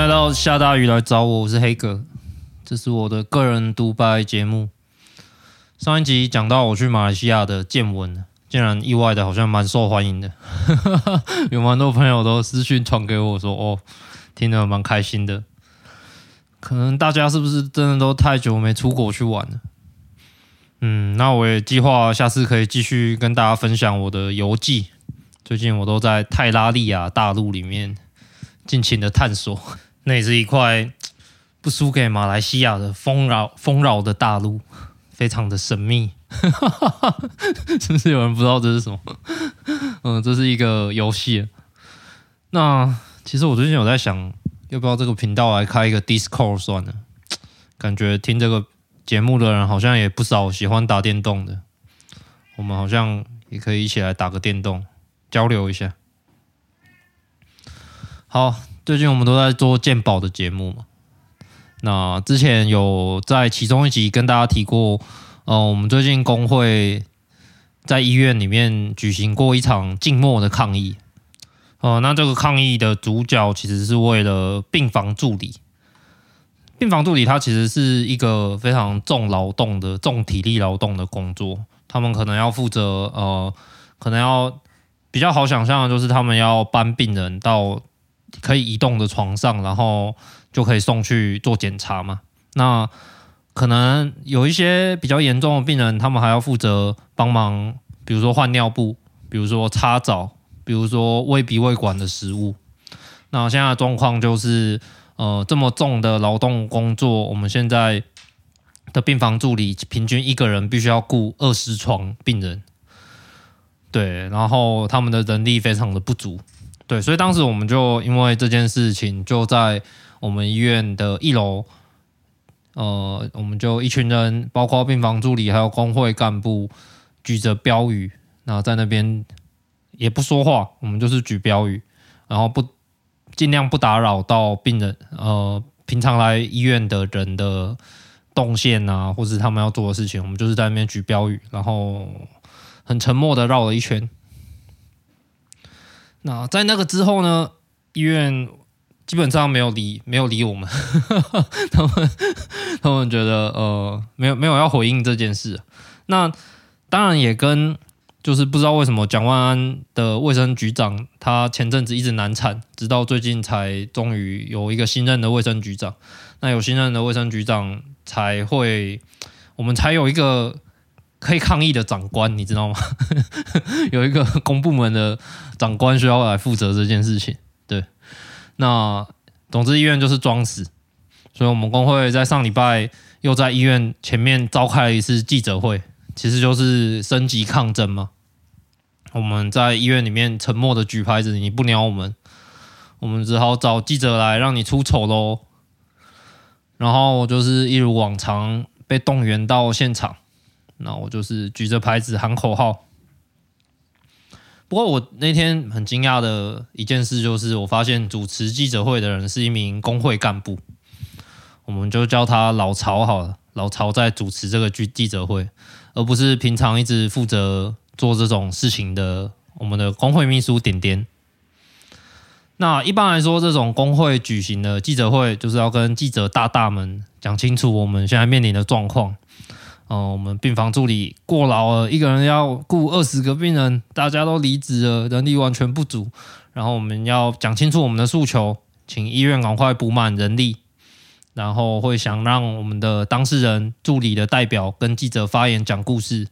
来到下大雨来找我，我是黑哥，这是我的个人独白节目。上一集讲到我去马来西亚的见闻，竟然意外的好像蛮受欢迎的，有蛮多朋友都私讯传给我说，哦，听得蛮开心的。可能大家是不是真的都太久没出国去玩了？嗯，那我也计划下次可以继续跟大家分享我的游记。最近我都在泰拉利亚大陆里面。尽情的探索，那也是一块不输给马来西亚的丰饶丰饶的大陆，非常的神秘，是不是有人不知道这是什么？嗯，这是一个游戏。那其实我最近有在想，要不要这个频道来开一个 Discord 算了？感觉听这个节目的人好像也不少，喜欢打电动的，我们好像也可以一起来打个电动，交流一下。好，最近我们都在做健保的节目嘛。那之前有在其中一集跟大家提过，呃，我们最近工会在医院里面举行过一场静默的抗议。呃，那这个抗议的主角其实是为了病房助理。病房助理他其实是一个非常重劳动的、重体力劳动的工作，他们可能要负责，呃，可能要比较好想象的就是他们要搬病人到。可以移动的床上，然后就可以送去做检查嘛。那可能有一些比较严重的病人，他们还要负责帮忙，比如说换尿布，比如说擦澡，比如说喂鼻胃管的食物。那现在的状况就是，呃，这么重的劳动工作，我们现在的病房助理平均一个人必须要顾二十床病人，对，然后他们的人力非常的不足。对，所以当时我们就因为这件事情，就在我们医院的一楼，呃，我们就一群人，包括病房助理还有工会干部，举着标语，然后在那边也不说话，我们就是举标语，然后不尽量不打扰到病人，呃，平常来医院的人的动线啊，或是他们要做的事情，我们就是在那边举标语，然后很沉默的绕了一圈。那在那个之后呢，医院基本上没有理没有理我们，他们他们觉得呃没有没有要回应这件事。那当然也跟就是不知道为什么蒋万安的卫生局长他前阵子一直难产，直到最近才终于有一个新任的卫生局长。那有新任的卫生局长才会，我们才有一个。可以抗议的长官，你知道吗？有一个公部门的长官需要来负责这件事情。对，那总之医院就是装死，所以我们工会在上礼拜又在医院前面召开了一次记者会，其实就是升级抗争嘛。我们在医院里面沉默的举牌子，你不鸟我们，我们只好找记者来让你出丑喽。然后就是一如往常被动员到现场。那我就是举着牌子喊口号。不过我那天很惊讶的一件事就是，我发现主持记者会的人是一名工会干部，我们就叫他老曹好了。老曹在主持这个记记者会，而不是平常一直负责做这种事情的我们的工会秘书点点。那一般来说，这种工会举行的记者会，就是要跟记者大大们讲清楚我们现在面临的状况。哦，我们病房助理过劳了，一个人要顾二十个病人，大家都离职了，人力完全不足。然后我们要讲清楚我们的诉求，请医院赶快补满人力。然后会想让我们的当事人助理的代表跟记者发言讲故事，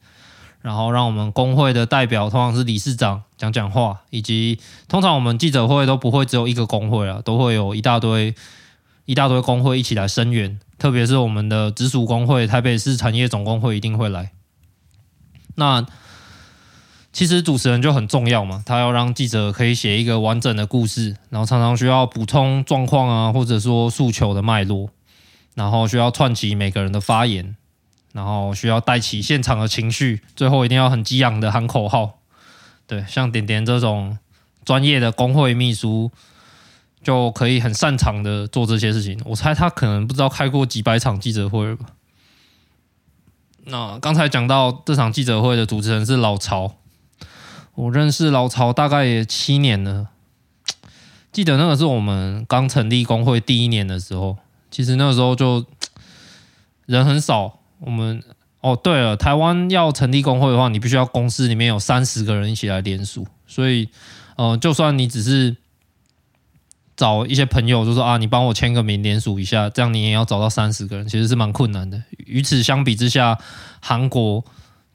然后让我们工会的代表通常是理事长讲讲话，以及通常我们记者会都不会只有一个工会啊，都会有一大堆一大堆工会一起来声援。特别是我们的直属工会台北市产业总工会一定会来。那其实主持人就很重要嘛，他要让记者可以写一个完整的故事，然后常常需要补充状况啊，或者说诉求的脉络，然后需要串起每个人的发言，然后需要带起现场的情绪，最后一定要很激昂的喊口号。对，像点点这种专业的工会秘书。就可以很擅长的做这些事情。我猜他可能不知道开过几百场记者会吧。那刚才讲到这场记者会的主持人是老曹，我认识老曹大概也七年了。记得那个是我们刚成立工会第一年的时候，其实那个时候就人很少。我们哦，对了，台湾要成立工会的话，你必须要公司里面有三十个人一起来联署，所以，呃，就算你只是找一些朋友，就说啊，你帮我签个名联署一下，这样你也要找到三十个人，其实是蛮困难的。与此相比之下，韩国。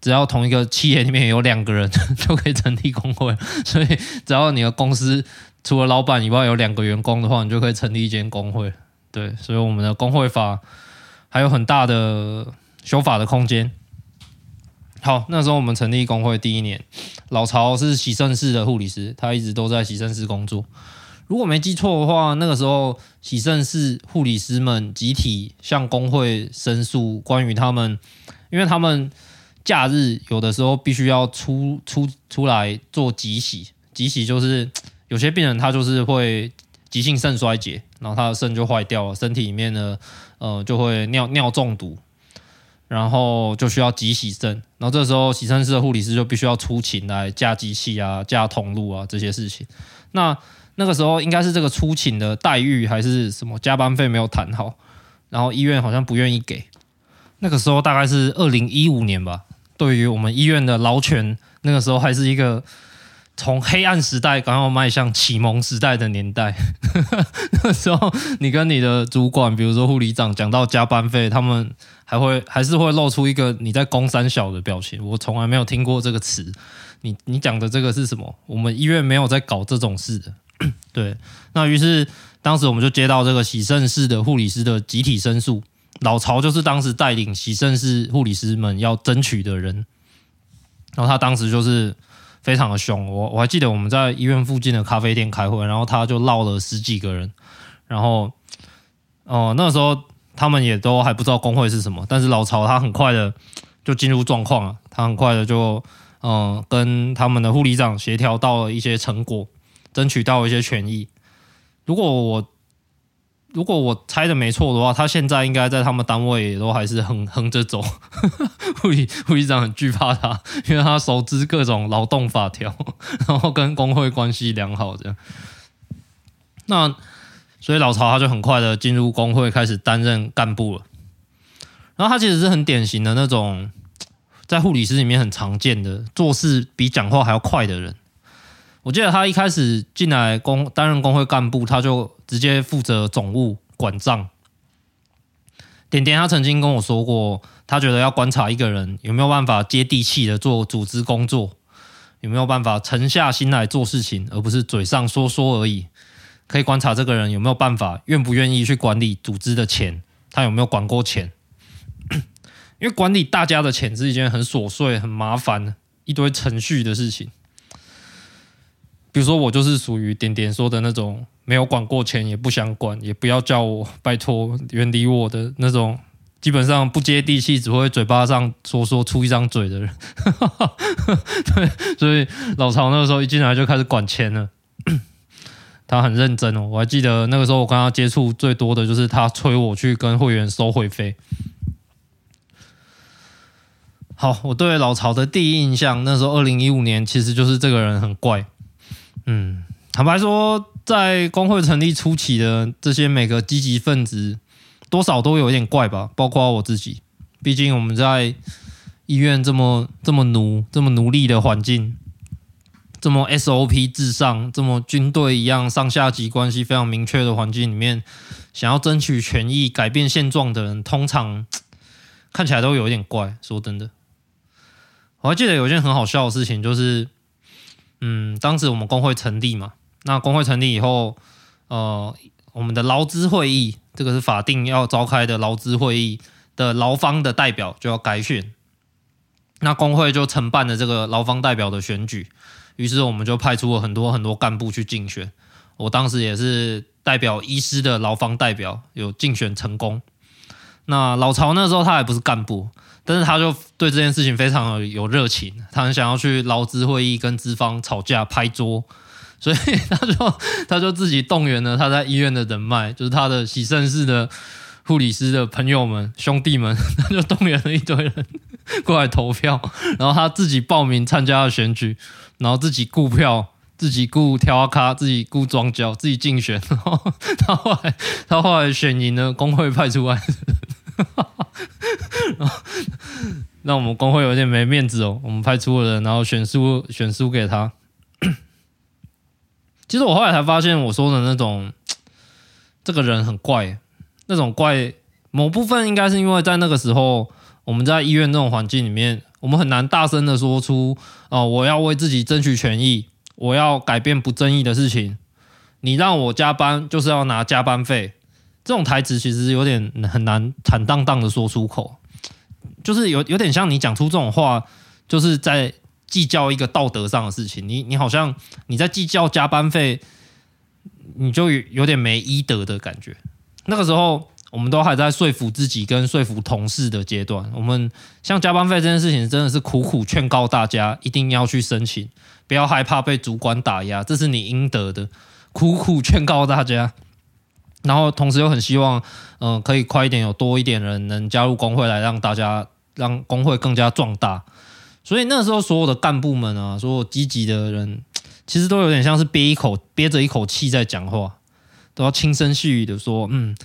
只要同一个企业里面有两个人就可以成立工会，所以只要你的公司除了老板以外有两个员工的话，你就可以成立一间工会。对，所以我们的工会法还有很大的修法的空间。好，那时候我们成立工会第一年，老曹是洗肾室的护理师，他一直都在洗肾室工作。如果没记错的话，那个时候喜盛是护理师们集体向工会申诉，关于他们，因为他们。假日有的时候必须要出出出来做急洗，急洗就是有些病人他就是会急性肾衰竭，然后他的肾就坏掉了，身体里面呢呃就会尿尿中毒，然后就需要急洗肾，然后这时候洗肾室的护理师就必须要出勤来架机器啊、架通路啊这些事情。那那个时候应该是这个出勤的待遇还是什么加班费没有谈好，然后医院好像不愿意给。那个时候大概是二零一五年吧。对于我们医院的劳权，那个时候还是一个从黑暗时代刚要迈向启蒙时代的年代。那个时候，你跟你的主管，比如说护理长，讲到加班费，他们还会还是会露出一个你在攻三小的表情。我从来没有听过这个词。你你讲的这个是什么？我们医院没有在搞这种事的。对，那于是当时我们就接到这个洗肾室的护理师的集体申诉。老曹就是当时带领洗肾室护理师们要争取的人，然后他当时就是非常的凶。我我还记得我们在医院附近的咖啡店开会，然后他就闹了十几个人，然后哦、那时候他们也都还不知道工会是什么，但是老曹他很快的就进入状况了，他很快的就嗯、跟他们的护理长协调到了一些成果，争取到一些权益。如果我如果我猜的没错的话，他现在应该在他们单位也都还是横横着走。护理护理长很惧怕他，因为他熟知各种劳动法条，然后跟工会关系良好这样。那所以老曹他就很快的进入工会，开始担任干部了。然后他其实是很典型的那种，在护理师里面很常见的，做事比讲话还要快的人。我记得他一开始进来工担任工会干部，他就直接负责总务管账。点点他曾经跟我说过，他觉得要观察一个人有没有办法接地气的做组织工作，有没有办法沉下心来做事情，而不是嘴上说说而已。可以观察这个人有没有办法，愿不愿意去管理组织的钱，他有没有管过钱？因为管理大家的钱是一件很琐碎、很麻烦、一堆程序的事情。比如说，我就是属于点点说的那种，没有管过钱，也不想管，也不要叫我，拜托远离我的那种，基本上不接地气，只会嘴巴上说说出一张嘴的人。对，所以老曹那个时候一进来就开始管钱了，他很认真哦。我还记得那个时候我跟他接触最多的就是他催我去跟会员收会费。好，我对老曹的第一印象，那时候二零一五年，其实就是这个人很怪。嗯，坦白说，在工会成立初期的这些每个积极分子，多少都有一点怪吧，包括我自己。毕竟我们在医院这么这么奴、这么奴隶的环境，这么 SOP 至上、这么军队一样上下级关系非常明确的环境里面，想要争取权益、改变现状的人，通常 看起来都有一点怪。说真的，我还记得有一件很好笑的事情，就是。嗯，当时我们工会成立嘛，那工会成立以后，呃，我们的劳资会议，这个是法定要召开的劳资会议的劳方的代表就要改选，那工会就承办了这个劳方代表的选举，于是我们就派出了很多很多干部去竞选，我当时也是代表医师的劳方代表，有竞选成功。那老曹那时候他还不是干部。但是他就对这件事情非常有热情，他很想要去劳资会议跟资方吵架拍桌，所以 他就他就自己动员了他在医院的人脉，就是他的洗肾室的护理师的朋友们兄弟们，他就动员了一堆人过来投票，然后他自己报名参加了选举，然后自己雇票，自己雇挑咖，自己雇装脚，自己竞选，然后他后来他后来选赢了工会派出来的，然后让我们工会有点没面子哦，我们派出了人，然后选输选输给他。其实我后来才发现，我说的那种 这个人很怪，那种怪某部分应该是因为在那个时候我们在医院这种环境里面，我们很难大声的说出哦，我要为自己争取权益，我要改变不正义的事情。你让我加班就是要拿加班费，这种台词其实有点很难坦荡荡的说出口，就是有有点像你讲出这种话，就是在。计较一个道德上的事情，你你好像你在计较加班费，你就有点没医德的感觉。那个时候，我们都还在说服自己跟说服同事的阶段。我们像加班费这件事情，真的是苦苦劝告大家一定要去申请，不要害怕被主管打压，这是你应得的。苦苦劝告大家，然后同时又很希望，嗯、可以快一点，有多一点人能加入工会，来让大家让工会更加壮大。所以那时候，所有的干部们啊，所有积极的人，其实都有点像是憋一口憋着一口气在讲话，都要轻声细语的说：“嗯，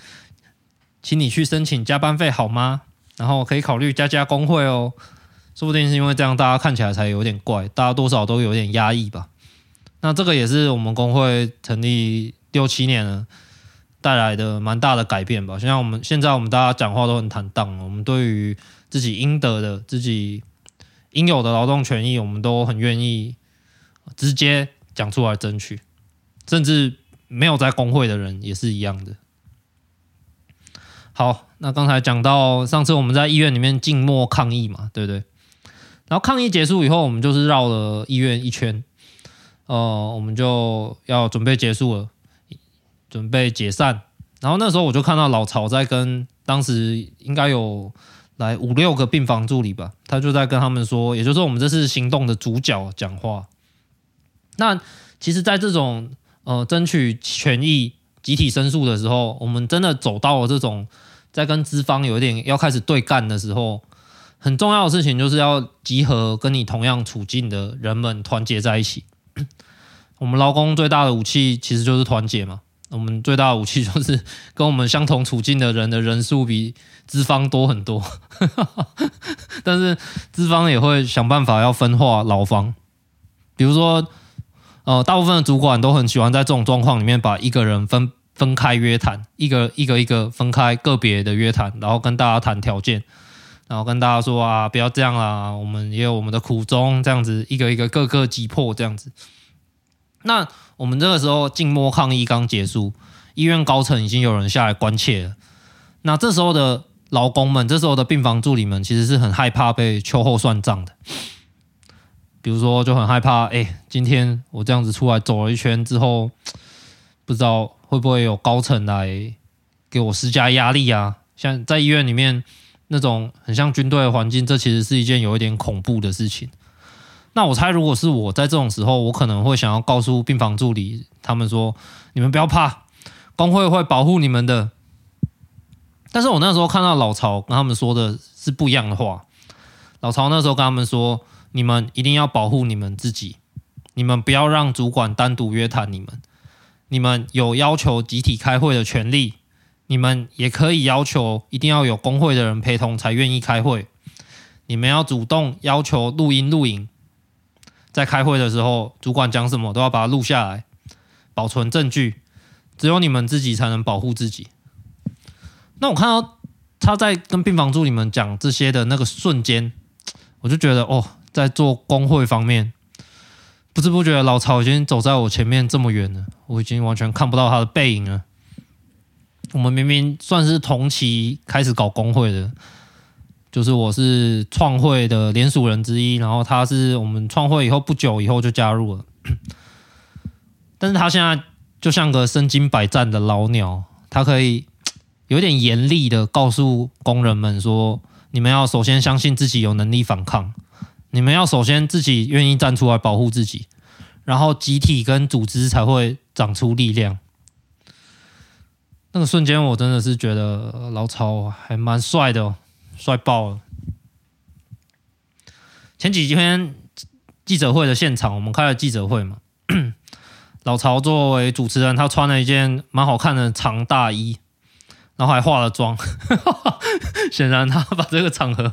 请你去申请加班费好吗？然后可以考虑加加工会哦。说不定是因为这样，大家看起来才有点怪，大家多少都有点压抑吧。那这个也是我们工会成立六七年了带来的蛮大的改变吧。现在我们现在，我们大家讲话都很坦荡，我们对于自己应得的自己。应有的劳动权益，我们都很愿意直接讲出来争取，甚至没有在工会的人也是一样的。好，那刚才讲到上次我们在医院里面静默抗议嘛，对不对？然后抗议结束以后，我们就是绕了医院一圈，呃，我们就要准备结束了，准备解散。然后那时候我就看到老曹在跟当时应该有。来五六个病房助理吧，他就在跟他们说，也就是说我们这次行动的主角讲话。那其实，在这种呃争取权益、集体申诉的时候，我们真的走到了这种在跟资方有一点要开始对干的时候，很重要的事情就是要集合跟你同样处境的人们团结在一起。我们劳工最大的武器其实就是团结嘛。我们最大的武器就是跟我们相同处境的人的人数比资方多很多，但是资方也会想办法要分化劳方，比如说，呃，大部分的主管都很喜欢在这种状况里面把一个人分分开约谈，一个一个一个分开个别的约谈，然后跟大家谈条件，然后跟大家说啊，不要这样啦，我们也有我们的苦衷，这样子一个一个各个击破这样子，那。我们这个时候静默抗议刚结束，医院高层已经有人下来关切了。那这时候的劳工们，这时候的病房助理们，其实是很害怕被秋后算账的。比如说，就很害怕，哎，今天我这样子出来走了一圈之后，不知道会不会有高层来给我施加压力啊？像在医院里面那种很像军队的环境，这其实是一件有一点恐怖的事情。那我猜，如果是我在这种时候，我可能会想要告诉病房助理他们说：“你们不要怕，工会会保护你们的。”但是我那时候看到老曹跟他们说的是不一样的话。老曹那时候跟他们说：“你们一定要保护你们自己，你们不要让主管单独约谈你们。你们有要求集体开会的权利，你们也可以要求一定要有工会的人陪同才愿意开会。你们要主动要求录音录影。”在开会的时候，主管讲什么都要把它录下来，保存证据。只有你们自己才能保护自己。那我看到他在跟病房助理们讲这些的那个瞬间，我就觉得哦，在做工会方面，不知不觉老曹已经走在我前面这么远了，我已经完全看不到他的背影了。我们明明算是同期开始搞工会的。就是我是创会的联署人之一，然后他是我们创会以后不久以后就加入了，但是他现在就像个身经百战的老鸟，他可以有点严厉的告诉工人们说：你们要首先相信自己有能力反抗，你们要首先自己愿意站出来保护自己，然后集体跟组织才会长出力量。那个瞬间，我真的是觉得老曹还蛮帅的哦。帅爆了！前几天记者会的现场，我们开了记者会嘛，老曹作为主持人，他穿了一件蛮好看的长大衣，然后还化了妆，显然他把这个场合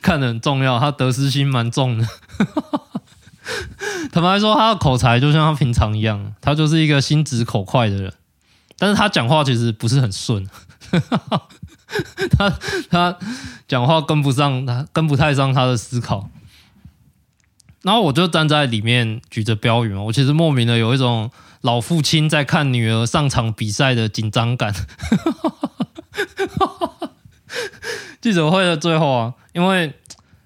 看得很重要，他得失心蛮重的。坦白说，他的口才就像他平常一样，他就是一个心直口快的人，但是他讲话其实不是很顺，他他讲话跟不上，他跟不太上他的思考。然后我就站在里面举着标语嘛，我其实莫名的有一种老父亲在看女儿上场比赛的紧张感。记者会的最后啊，因为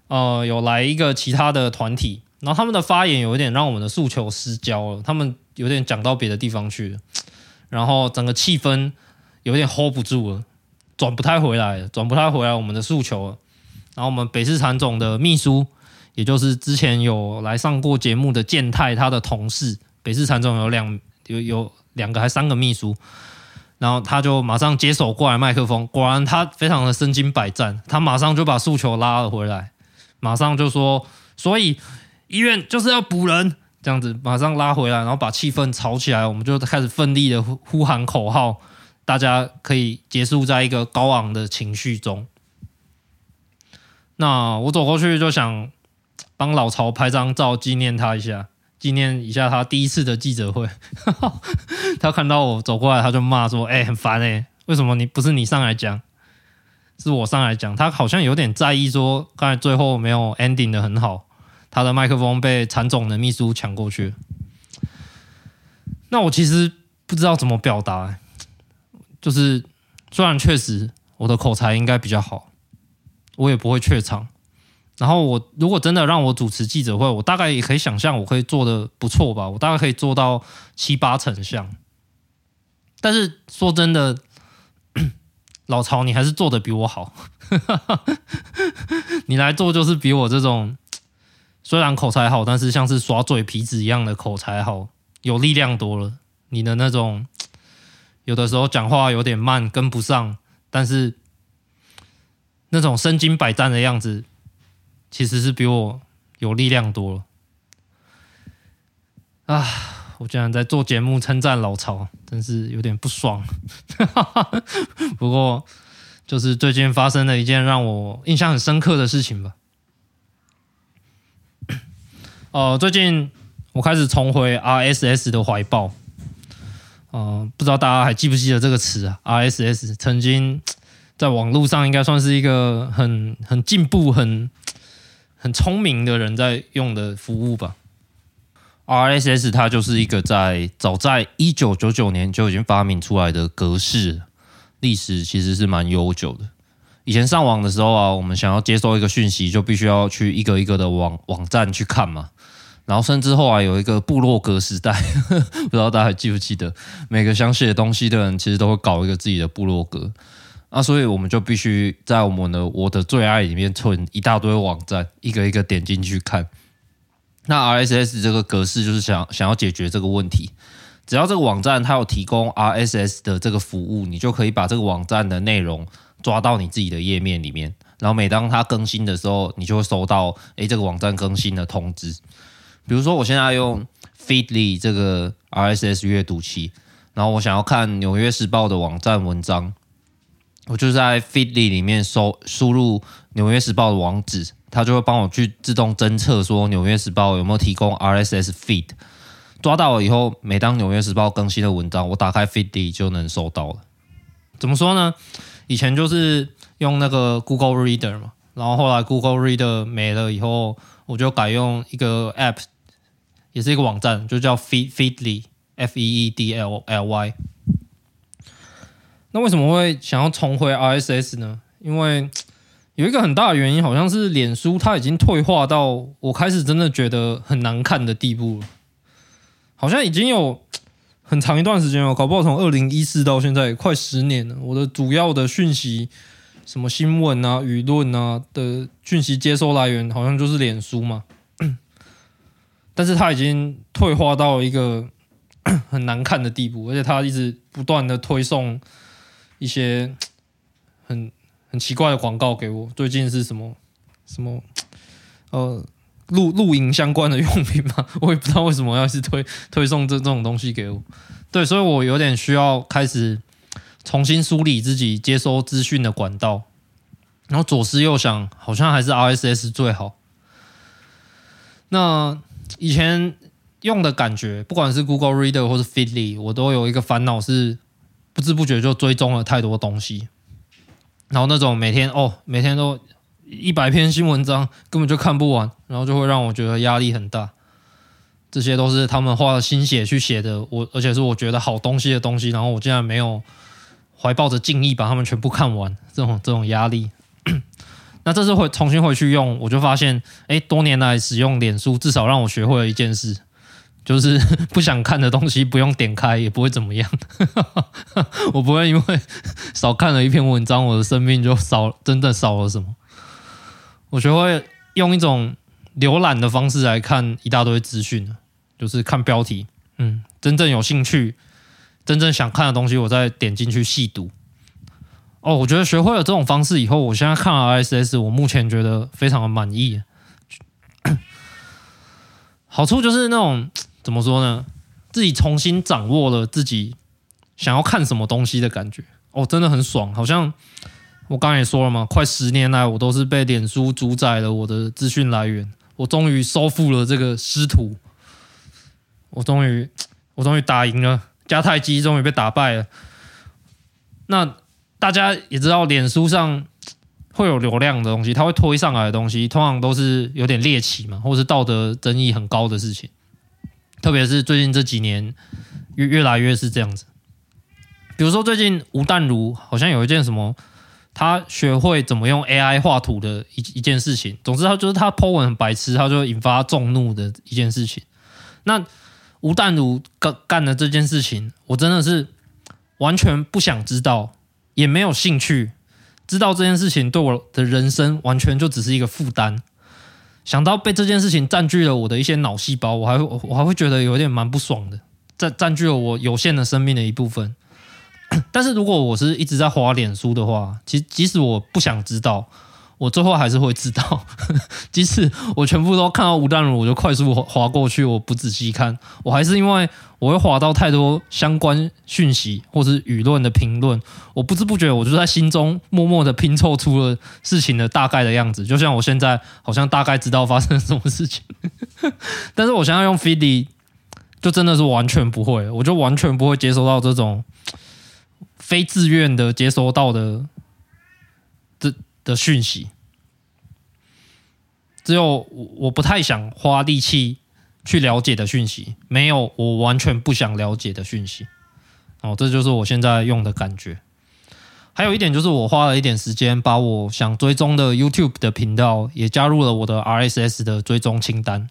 呃有来一个其他的团体，然后他们的发言有一点让我们的诉求失焦了，他们有点讲到别的地方去了，然后整个气氛有点 hold 不住了，转不太回来，转不太回来我们的诉求了。然后我们北市产总的秘书。也就是之前有来上过节目的健太，他的同事，北市产总有两有有两个还三个秘书，然后他就马上接手过来麦克风，果然他非常的身经百战，他马上就把诉求拉了回来，马上就说，所以医院就是要补人，这样子马上拉回来，然后把气氛炒起来，我们就开始奋力的呼喊口号，大家可以结束在一个高昂的情绪中。那我走过去就想。帮老曹拍张照纪念他一下，纪念一下他第一次的记者会。他看到我走过来，他就骂说：“哎、很烦哎、为什么你不是你上来讲，是我上来讲？”他好像有点在意，说刚才最后没有 ending 的很好，他的麦克风被产总的秘书抢过去。那我其实不知道怎么表达、就是虽然确实我的口才应该比较好，我也不会怯场。然后我如果真的让我主持记者会，我大概也可以想象我可以做得不错吧，我大概可以做到七八成像。但是说真的，老曹你还是做得比我好，你来做就是比我这种虽然口才好，但是像是耍嘴皮子一样的口才好，有力量多了。你的那种有的时候讲话有点慢，跟不上，但是那种身经百战的样子。其实是比我有力量多了啊！我竟然在做节目称赞老曹，真是有点不爽。不过，就是最近发生了一件让我印象很深刻的事情吧。呃，最近我开始重回 RSS 的怀抱。呃，不知道大家还记不记得这个词啊？RSS 曾经 在网络上应该算是一个很很进步、很 很聪明的人在用的服务吧。RSS 它就是一个在早在一九九九年就已经发明出来的格式，历史其实是蛮悠久的。以前上网的时候啊，我们想要接收一个讯息，就必须要去一个一个的网网站去看嘛。然后甚至后来有一个部落格时代，不知道大家还记不记得，每个想写东西的人其实都会搞一个自己的部落格。那、所以我们就必须在我们的我的最爱里面存一大堆网站，一个一个点进去看。那 RSS 这个格式就是想想要解决这个问题，只要这个网站它有提供 RSS 的这个服务，你就可以把这个网站的内容抓到你自己的页面里面。然后每当它更新的时候，你就会收到诶这个网站更新的通知。比如说我现在用 Feedly 这个 RSS 阅读器，然后我想要看《纽约时报》的网站文章。我就在 Feedly 里面搜输入《纽约时报》的网址，它就会帮我去自动侦测说《纽约时报》有没有提供 RSS feed。抓到了以后，每当《纽约时报》更新的文章，我打开 Feedly 就能收到了。怎么说呢？以前就是用那个 Google Reader 嘛，然后后来 Google Reader 没了以后，我就改用一个 App，也是一个网站，就叫 Feed Feedly，F E E D L L Y。那为什么会想要重回 RSS 呢？因为有一个很大的原因，好像是脸书它已经退化到我开始真的觉得很难看的地步了。好像已经有很长一段时间了，搞不好从二零一四到现在快十年了。我的主要的讯息，什么新闻啊、舆论啊的讯息接收来源，好像就是脸书嘛。但是它已经退化到一个 很难看的地步，而且它一直不断的推送。一些 很很奇怪的广告给我，最近是什么什么呃露露营相关的用品嘛，我也不知道为什么要是推推送这这种东西给我。对，所以我有点需要开始 重新梳理自己接收资讯的管道，然后左思右想，好像还是 RSS 最好。那以前用的感觉，不管是 Google Reader 或是 Feedly，我都有一个烦恼是不知不觉就追踪了太多东西，然后那种每天哦，每天都一百篇新文章，根本就看不完，然后就会让我觉得压力很大。这些都是他们花了心血去写的，我而且是我觉得好东西的东西，然后我竟然没有怀抱着敬意把他们全部看完，这种这种压力。那这次会重新回去用，我就发现，哎，多年来使用脸书，至少让我学会了一件事，就是 不想看的东西不用点开，也不会怎么样。我不会因为少看了一篇文章，我的生命就少，真的少了什么。我学会用一种。浏览的方式来看一大堆资讯，就是看标题，嗯，真正有兴趣、真正想看的东西，我再点进去细读。哦，我觉得学会了这种方式以后，我现在看 RSS，我目前觉得非常的满意。好处就是那种怎么说呢？自己重新掌握了自己想要看什么东西的感觉，哦，真的很爽，好像。我刚才也说了嘛，快十年来，我都是被脸书主宰了我的资讯来源。我终于收复了这个师徒，我终于，我终于打赢了迦太基，终于被打败了。那大家也知道，脸书上会有流量的东西，它会推上来的东西，通常都是有点猎奇嘛，或是道德争议很高的事情。特别是最近这几年，越越来越是这样子。比如说，最近吴淡如好像有一件什么。他学会怎么用 AI 画图的一一件事情，总之他就是他 po 文很白痴，他就引发众怒的一件事情。那吴淡如干干的这件事情，我真的是完全不想知道，也没有兴趣知道这件事情，对我的人生完全就只是一个负担。想到被这件事情占据了我的一些脑细胞，我还我还会觉得有点蛮不爽的，占占据了我有限的生命的一部分。但是如果我是一直在滑脸书的话，其即使我不想知道，我最后还是会知道。即使我全部都看到吴淡如，我就快速滑过去，我不仔细看，我还是因为我会滑到太多相关讯息或是舆论的评论，我不知不觉我就在心中默默的拼凑出了事情的大概的样子。就像我现在好像大概知道发生了什么事情，但是我现在用 Feedy 就真的是完全不会，我就完全不会接收到这种。非自愿的接收到的的讯息，只有我不太想花力气去了解的讯息，没有我完全不想了解的讯息。哦，这就是我现在用的感觉。还有一点就是，我花了一点时间，把我想追踪的 YouTube 的频道也加入了我的 RSS 的追踪清单。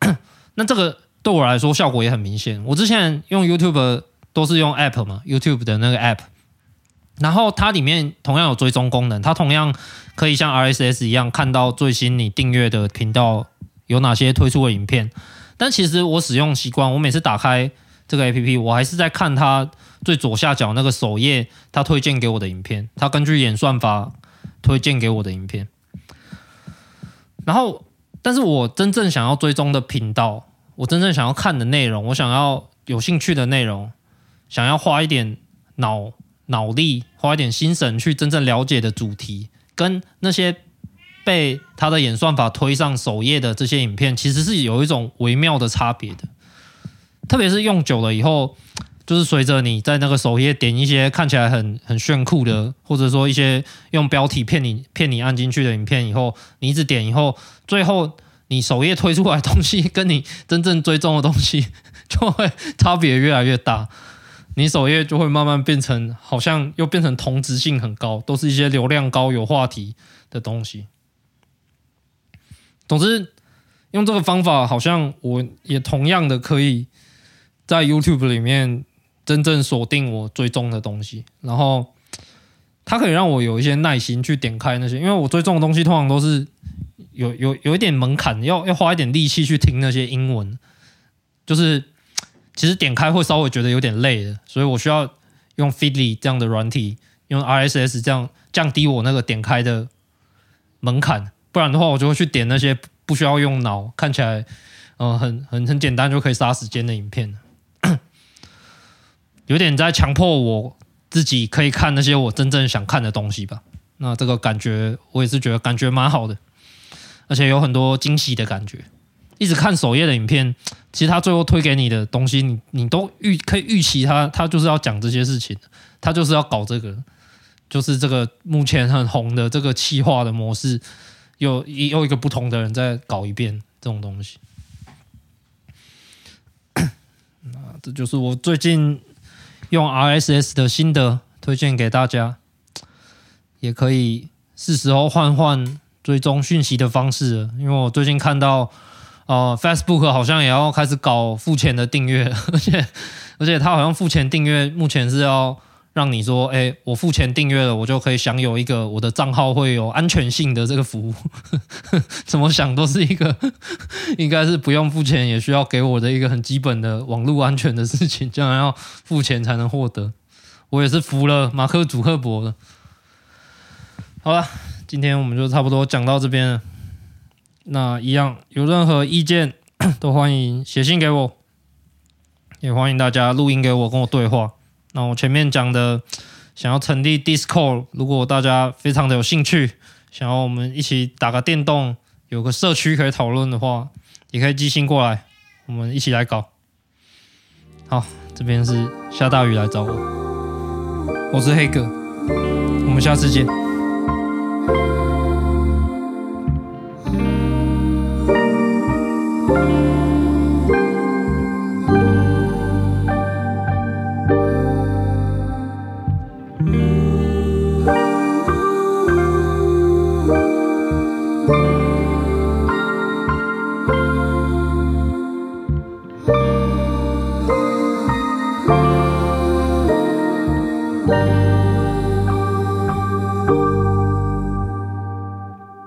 那这个对我来说效果也很明显。我之前用 YouTube。都是用 App 嘛，YouTube 的那个 App，然后它里面同样有追踪功能，它同样可以像 RSS 一样看到最新你订阅的频道有哪些推出的影片。但其实我使用习惯，我每次打开这个 APP，我还是在看它最左下角那个首页，它推荐给我的影片，它根据演算法推荐给我的影片。然后，但是我真正想要追踪的频道，我真正想要看的内容，我想要有兴趣的内容。想要花一点脑脑力，花一点心神去真正了解的主题，跟那些被他的演算法推上首页的这些影片，其实是有一种微妙的差别的。特别是用久了以后，就是随着你在那个首页点一些看起来很很炫酷的，或者说一些用标题骗你骗你按进去的影片以后，你一直点以后，最后你首页推出来的东西，跟你真正追踪的东西，就会 差别越来越大。你首页就会慢慢变成，好像又变成同质性很高，都是一些流量高、有话题的东西。总之，用这个方法，好像我也同样的可以在 YouTube 里面真正锁定我追踪的东西，然后它可以让我有一些耐心去点开那些，因为我追踪的东西通常都是有有有一点门槛，要要花一点力气去听那些英文，就是。其实点开会稍微觉得有点累的，所以我需要用 Feedly 这样的软体，用 RSS 这样降低我那个点开的门槛。不然的话，我就会去点那些不需要用脑，看起来呃很很很简单就可以杀时间的影片，有点在强迫我自己可以看那些我真正想看的东西吧。那这个感觉我也是觉得感觉蛮好的，而且有很多惊喜的感觉。一直看首页的影片，其实他最后推给你的东西，你你都预可以预期他他就是要讲这些事情，他就是要搞这个，就是这个目前很红的这个企划的模式，又又一个不同的人在搞一遍这种东西。那这就是我最近用 RSS 的心得，推荐给大家，也可以是时候换换追踪讯息的方式了，因为我最近看到。哦、，Facebook 好像也要开始搞付钱的订阅，而且而且它好像付钱订阅，目前是要让你说，哎，我付钱订阅了，我就可以享有一个我的账号会有安全性的这个服务。怎么想都是一个 应该是不用付钱也需要给我的一个很基本的网络安全的事情，竟然要付钱才能获得，我也是服了马克·祖克伯了。好了，今天我们就差不多讲到这边了。那一样，有任何意见 都欢迎写信给我，也欢迎大家录音给我，跟我对话。那我前面讲的，想要成立 Discord，如果大家非常的有兴趣，想要我们一起打个电动，有个社区可以讨论的话，也可以寄信过来，我们一起来搞。好，这边是下大雨来找我，我是黑哥，我们下次见。